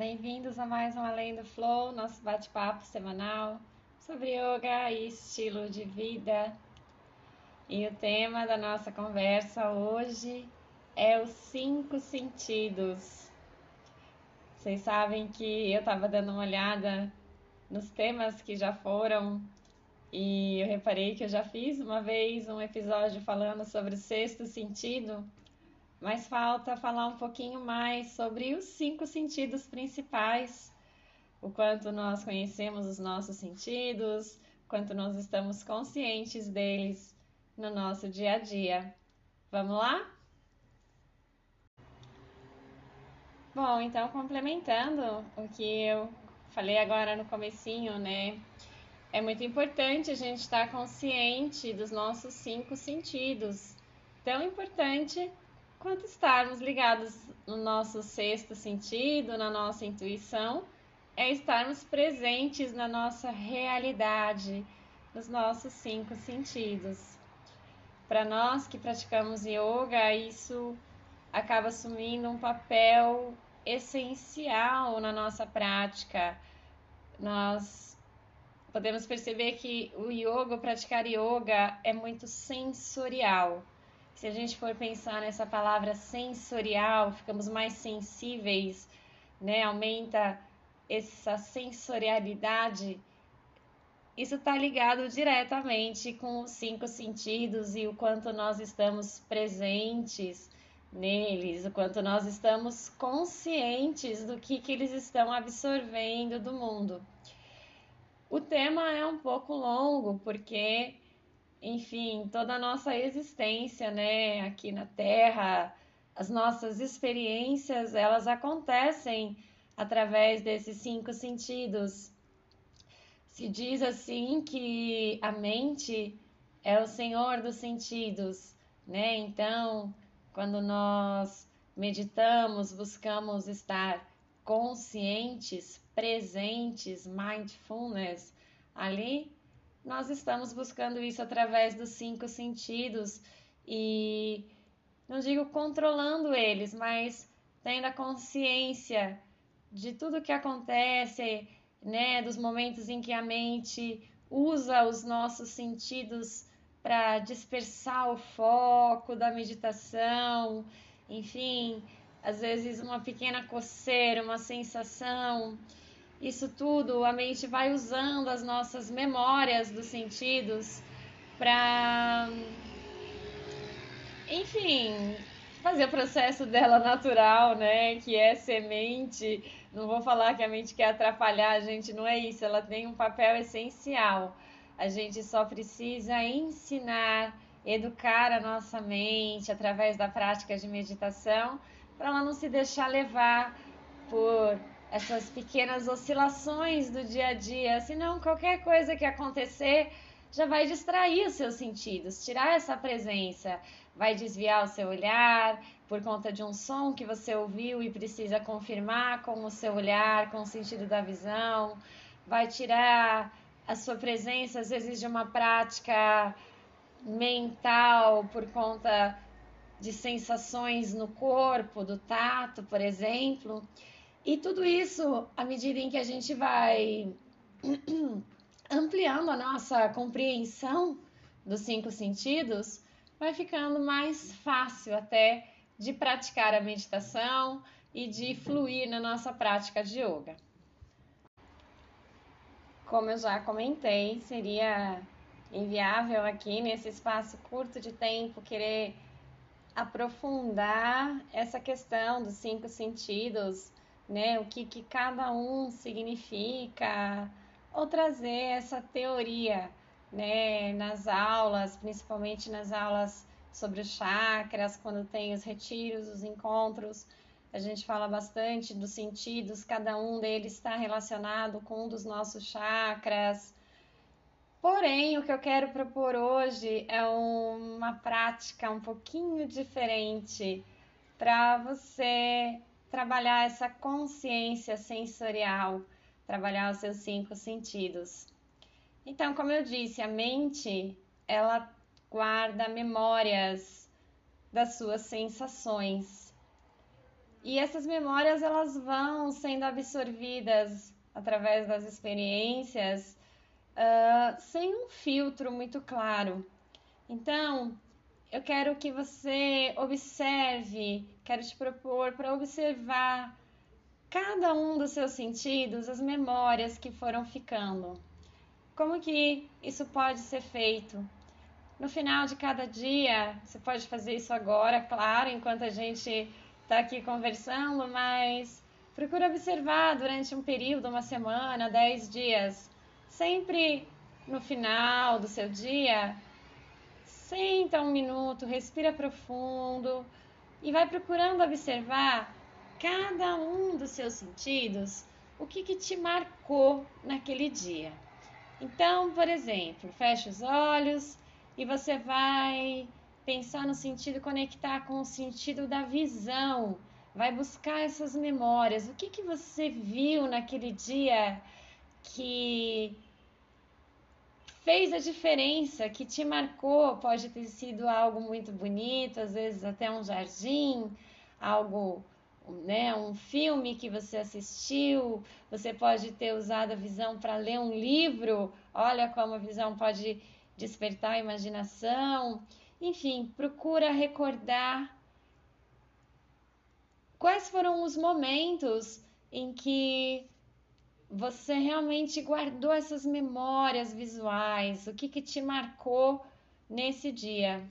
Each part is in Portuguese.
Bem-vindos a mais um Além do Flow, nosso bate-papo semanal sobre yoga e estilo de vida. E o tema da nossa conversa hoje é os cinco sentidos. Vocês sabem que eu estava dando uma olhada nos temas que já foram e eu reparei que eu já fiz uma vez um episódio falando sobre o sexto sentido, mas falta falar um pouquinho mais sobre os cinco sentidos principais, o quanto nós conhecemos os nossos sentidos, quanto nós estamos conscientes deles no nosso dia a dia. Vamos lá? Bom, então complementando o que eu falei agora no comecinho, né? É muito importante a gente estar consciente dos nossos cinco sentidos. Tão importante quanto estarmos ligados no nosso sexto sentido, na nossa intuição, é estarmos presentes na nossa realidade, nos nossos cinco sentidos. Para nós que praticamos yoga, isso acaba assumindo um papel essencial na nossa prática. Nós podemos perceber que o yoga, praticar yoga, é muito sensorial. Se a gente for pensar nessa palavra sensorial, ficamos mais sensíveis, né? Aumenta essa sensorialidade. Isso está ligado diretamente com os cinco sentidos e o quanto nós estamos presentes neles, o quanto nós estamos conscientes do que, que eles estão absorvendo do mundo. O tema é um pouco longo, porque, enfim, toda a nossa existência, né, aqui na Terra, as nossas experiências, elas acontecem através desses cinco sentidos. Se diz assim que a mente é o senhor dos sentidos, né? Então, quando nós meditamos, buscamos estar conscientes, presentes, mindfulness, ali nós estamos buscando isso através dos cinco sentidos e não digo controlando eles, mas tendo a consciência de tudo que acontece, né, dos momentos em que a mente usa os nossos sentidos para dispersar o foco da meditação, enfim, às vezes uma pequena coceira, uma sensação. Isso tudo a mente vai usando as nossas memórias dos sentidos para, enfim, fazer o processo dela natural, né? Que é semente. Não vou falar que a mente quer atrapalhar a gente, não é isso. Ela tem um papel essencial a gente só precisa ensinar, educar a nossa mente através da prática de meditação, para ela não se deixar levar por essas pequenas oscilações do dia a dia, senão qualquer coisa que acontecer já vai distrair os seus sentidos, tirar essa presença, vai desviar o seu olhar por conta de um som que você ouviu e precisa confirmar com o seu olhar, com o sentido da visão, vai tirar a sua presença, às vezes, de uma prática mental por conta de sensações no corpo, do tato, por exemplo. E tudo isso, à medida em que a gente vai ampliando a nossa compreensão dos cinco sentidos, vai ficando mais fácil até de praticar a meditação e de fluir na nossa prática de yoga. Como eu já comentei, seria inviável aqui nesse espaço curto de tempo querer aprofundar essa questão dos cinco sentidos, né? O que, que cada um significa, ou trazer essa teoria, né? Nas aulas, principalmente nas aulas sobre os chakras, quando tem os retiros, os encontros a gente fala bastante dos sentidos, cada um deles está relacionado com um dos nossos chakras. Porém, o que eu quero propor hoje é uma prática um pouquinho diferente para você trabalhar essa consciência sensorial, trabalhar os seus cinco sentidos. Então, como eu disse, a mente ela guarda memórias das suas sensações E essas memórias elas vão sendo absorvidas através das experiências uh, sem um filtro muito claro. Então, eu quero que você observe, quero te propor para observar cada um dos seus sentidos, as memórias que foram ficando. Como que isso pode ser feito? No final de cada dia, você pode fazer isso agora, claro, enquanto a gente está aqui conversando, mas procura observar durante um período, uma semana, dez dias, sempre no final do seu dia, senta um minuto, respira profundo e vai procurando observar cada um dos seus sentidos, o que, que te marcou naquele dia. Então, por exemplo, fecha os olhos e você vai pensar no sentido, conectar com o sentido da visão. Vai buscar essas memórias. O que, que você viu naquele dia que fez a diferença, que te marcou? Pode ter sido algo muito bonito, às vezes até um jardim, algo né, um filme que você assistiu, você pode ter usado a visão para ler um livro, olha como a visão pode despertar a imaginação. Enfim, procura recordar quais foram os momentos em que você realmente guardou essas memórias visuais, o que, que te marcou nesse dia.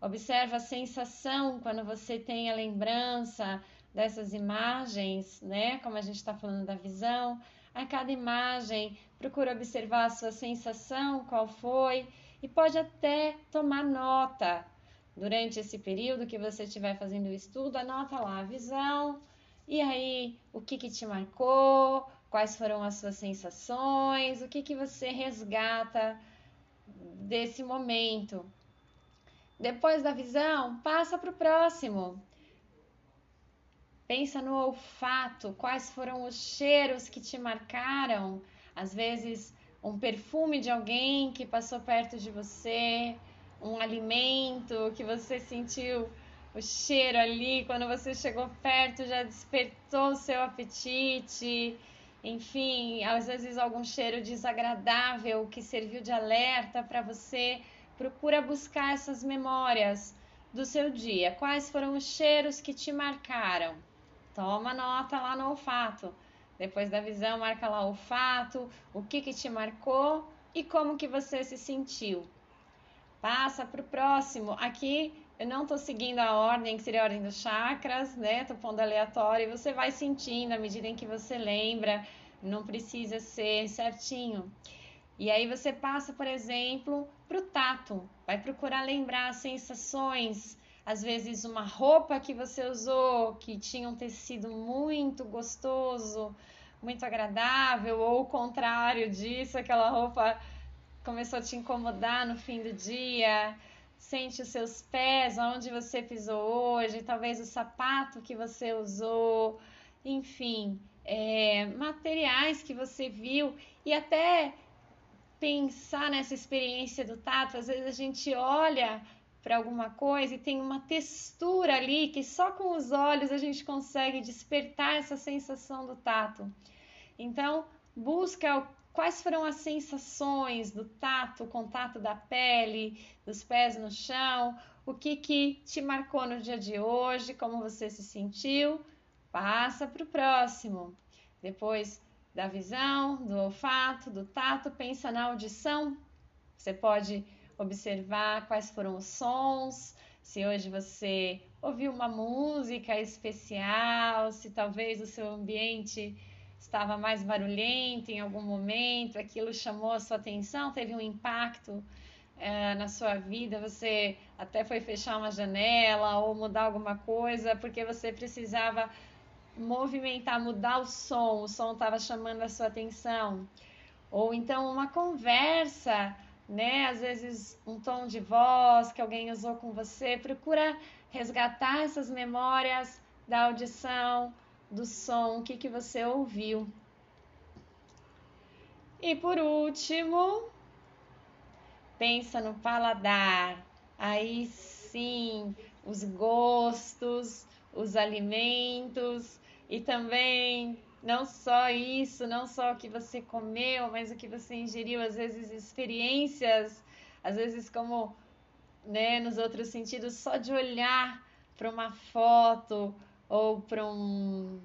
Observa a sensação quando você tem a lembrança dessas imagens, né? Como a gente está falando da visão. A cada imagem, procura observar a sua sensação, qual foi, e pode até tomar nota durante esse período que você estiver fazendo o estudo, anota lá a visão, e aí o que, que te marcou, quais foram as suas sensações, o que, que você resgata desse momento. Depois da visão, passa para o próximo. Pensa no olfato, quais foram os cheiros que te marcaram. Às vezes, um perfume de alguém que passou perto de você, um alimento que você sentiu o cheiro ali, quando você chegou perto já despertou o seu apetite, enfim, às vezes algum cheiro desagradável que serviu de alerta para você. Procura buscar essas memórias do seu dia. Quais foram os cheiros que te marcaram? Toma nota lá no olfato. Depois da visão, marca lá o fato, o que, que te marcou e como que você se sentiu. Passa para o próximo. Aqui eu não estou seguindo a ordem, que seria a ordem dos chakras, né? Estou pondo aleatório e você vai sentindo à medida em que você lembra. Não precisa ser certinho. E aí você passa, por exemplo, para o tato. Vai procurar lembrar sensações, às vezes uma roupa que você usou que tinha um tecido muito gostoso, muito agradável, ou o contrário disso, aquela roupa começou a te incomodar no fim do dia. Sente os seus pés, onde você pisou hoje, talvez o sapato que você usou, enfim, é, materiais que você viu e até pensar nessa experiência do tato. Às vezes a gente olha para alguma coisa e tem uma textura ali que só com os olhos a gente consegue despertar essa sensação do tato. Então, busca quais foram as sensações do tato, o contato da pele, dos pés no chão, o que que te marcou no dia de hoje, como você se sentiu. Passa para o próximo. Depois da visão, do olfato, do tato, pensa na audição. Você pode observar quais foram os sons, se hoje você ouviu uma música especial, se talvez o seu ambiente estava mais barulhento em algum momento, aquilo chamou a sua atenção, teve um impacto é, na sua vida, você até foi fechar uma janela ou mudar alguma coisa porque você precisava movimentar, mudar o som, o som estava chamando a sua atenção. Ou então uma conversa né? Às vezes um tom de voz que alguém usou com você, procura resgatar essas memórias da audição, do som, o que, que você ouviu. E por último, pensa no paladar. Aí sim, os gostos, os alimentos e também não só isso, não só o que você comeu, mas o que você ingeriu, às vezes experiências, às vezes como né, nos outros sentidos, só de olhar para uma foto ou para um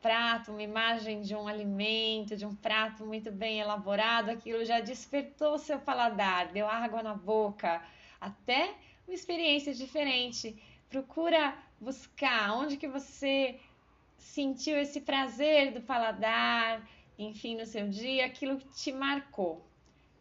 prato, uma imagem de um alimento, de um prato muito bem elaborado, aquilo já despertou seu paladar, deu água na boca, até uma experiência diferente. Procura buscar onde que você sentiu esse prazer do paladar, enfim, no seu dia, aquilo que te marcou.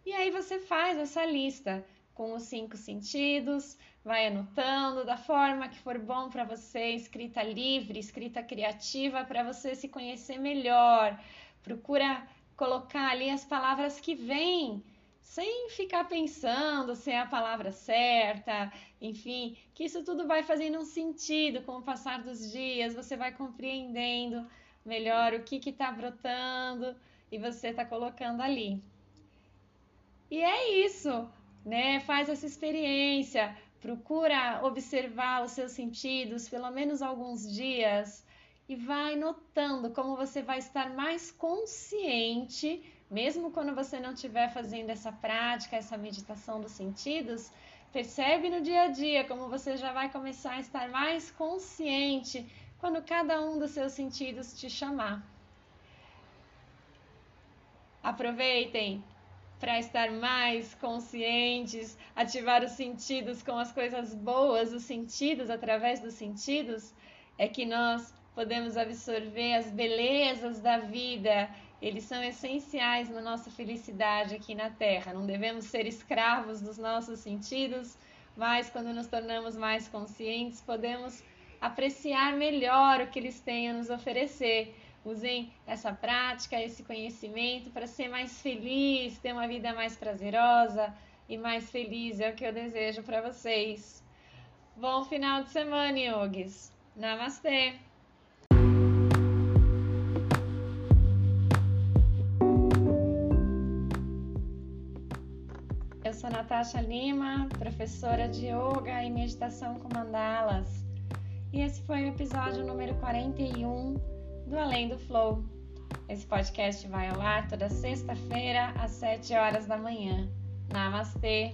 E aí você faz essa lista com os cinco sentidos, vai anotando da forma que for bom para você, escrita livre, escrita criativa, para você se conhecer melhor. Procura colocar ali as palavras que vêm, sem ficar pensando se é a palavra certa, enfim, que isso tudo vai fazendo um sentido com o passar dos dias, você vai compreendendo melhor o que está brotando e você está colocando ali. E é isso, né? Faz essa experiência, procura observar os seus sentidos pelo menos alguns dias e vai notando como você vai estar mais consciente, mesmo quando você não estiver fazendo essa prática, essa meditação dos sentidos, percebe no dia a dia como você já vai começar a estar mais consciente quando cada um dos seus sentidos te chamar. Aproveitem para estar mais conscientes, ativar os sentidos com as coisas boas, os sentidos através dos sentidos, é que nós podemos absorver as belezas da vida. Eles são essenciais na nossa felicidade aqui na Terra. Não devemos ser escravos dos nossos sentidos, mas quando nos tornamos mais conscientes, podemos apreciar melhor o que eles têm a nos oferecer Usem essa prática, esse conhecimento para ser mais feliz, ter uma vida mais prazerosa e mais feliz. É o que eu desejo para vocês. Bom final de semana, yogis. Namastê! Eu sou Natasha Lima, professora de Yoga e Meditação com Mandalas. E esse foi o episódio número 41 do Além do Flow. Esse podcast vai ao ar toda sexta-feira às 7 horas da manhã. Namastê!